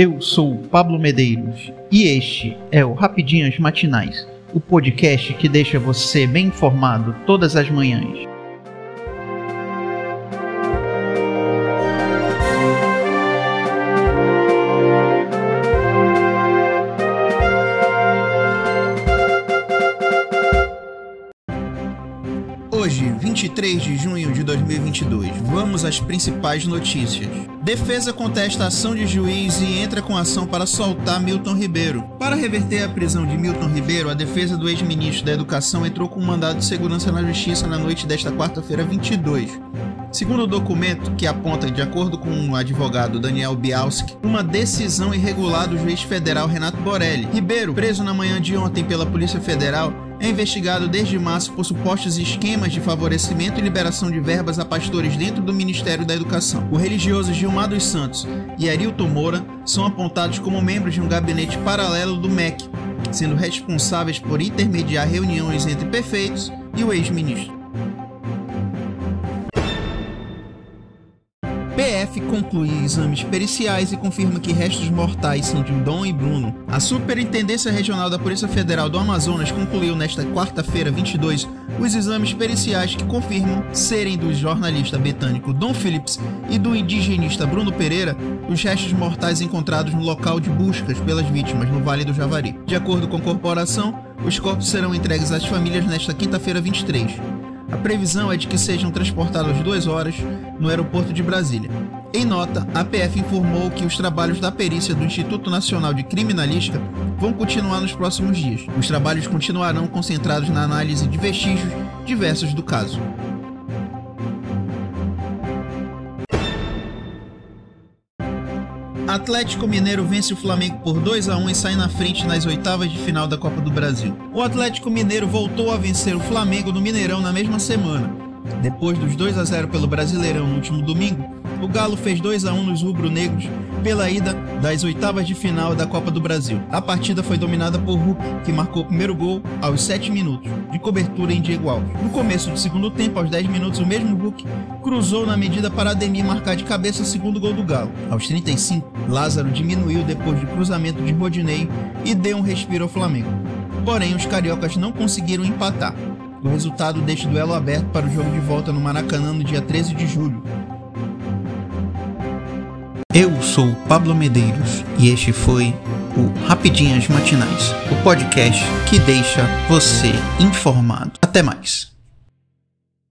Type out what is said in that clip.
Eu sou Pablo Medeiros e este é o Rapidinhas Matinais, o podcast que deixa você bem informado todas as manhãs. Hoje, 23 de junho de 2022, vamos às principais notícias. Defesa contesta a ação de juiz e entra com ação para soltar Milton Ribeiro. Para reverter a prisão de Milton Ribeiro, a defesa do ex-ministro da Educação entrou com um mandado de segurança na Justiça na noite desta quarta-feira 22. Segundo o documento, que aponta, de acordo com o advogado Daniel Bialski, uma decisão irregular do juiz federal Renato Borelli. Ribeiro, preso na manhã de ontem pela Polícia Federal, é investigado desde março por supostos esquemas de favorecimento e liberação de verbas a pastores dentro do Ministério da Educação. O religioso Gilmar dos Santos e Arilton Moura são apontados como membros de um gabinete paralelo do MEC, sendo responsáveis por intermediar reuniões entre prefeitos e o ex-ministro. PF conclui exames periciais e confirma que restos mortais são de Dom e Bruno. A Superintendência Regional da Polícia Federal do Amazonas concluiu nesta quarta-feira, 22, os exames periciais que confirmam serem do jornalista britânico Dom Phillips e do indigenista Bruno Pereira os restos mortais encontrados no local de buscas pelas vítimas no Vale do Javari. De acordo com a corporação, os corpos serão entregues às famílias nesta quinta-feira, 23. A previsão é de que sejam transportados duas horas no aeroporto de Brasília. Em nota, a PF informou que os trabalhos da perícia do Instituto Nacional de Criminalística vão continuar nos próximos dias. Os trabalhos continuarão concentrados na análise de vestígios diversos do caso. Atlético Mineiro vence o Flamengo por 2 a 1 e sai na frente nas oitavas de final da Copa do Brasil. O Atlético Mineiro voltou a vencer o Flamengo no Mineirão na mesma semana. Depois dos 2 a 0 pelo Brasileirão no último domingo, o Galo fez 2 a 1 nos rubro-negros pela ida das oitavas de final da Copa do Brasil. A partida foi dominada por Hulk, que marcou o primeiro gol aos 7 minutos, de cobertura em Diego Alves. No começo do segundo tempo, aos 10 minutos, o mesmo Hulk cruzou na medida para Ademir marcar de cabeça o segundo gol do Galo. Aos 35, Lázaro diminuiu depois do cruzamento de Rodinei e deu um respiro ao Flamengo. Porém, os cariocas não conseguiram empatar. O resultado deixa o duelo aberto para o jogo de volta no Maracanã no dia 13 de julho. Eu sou Pablo Medeiros e este foi o Rapidinhas Matinais, o podcast que deixa você informado. Até mais.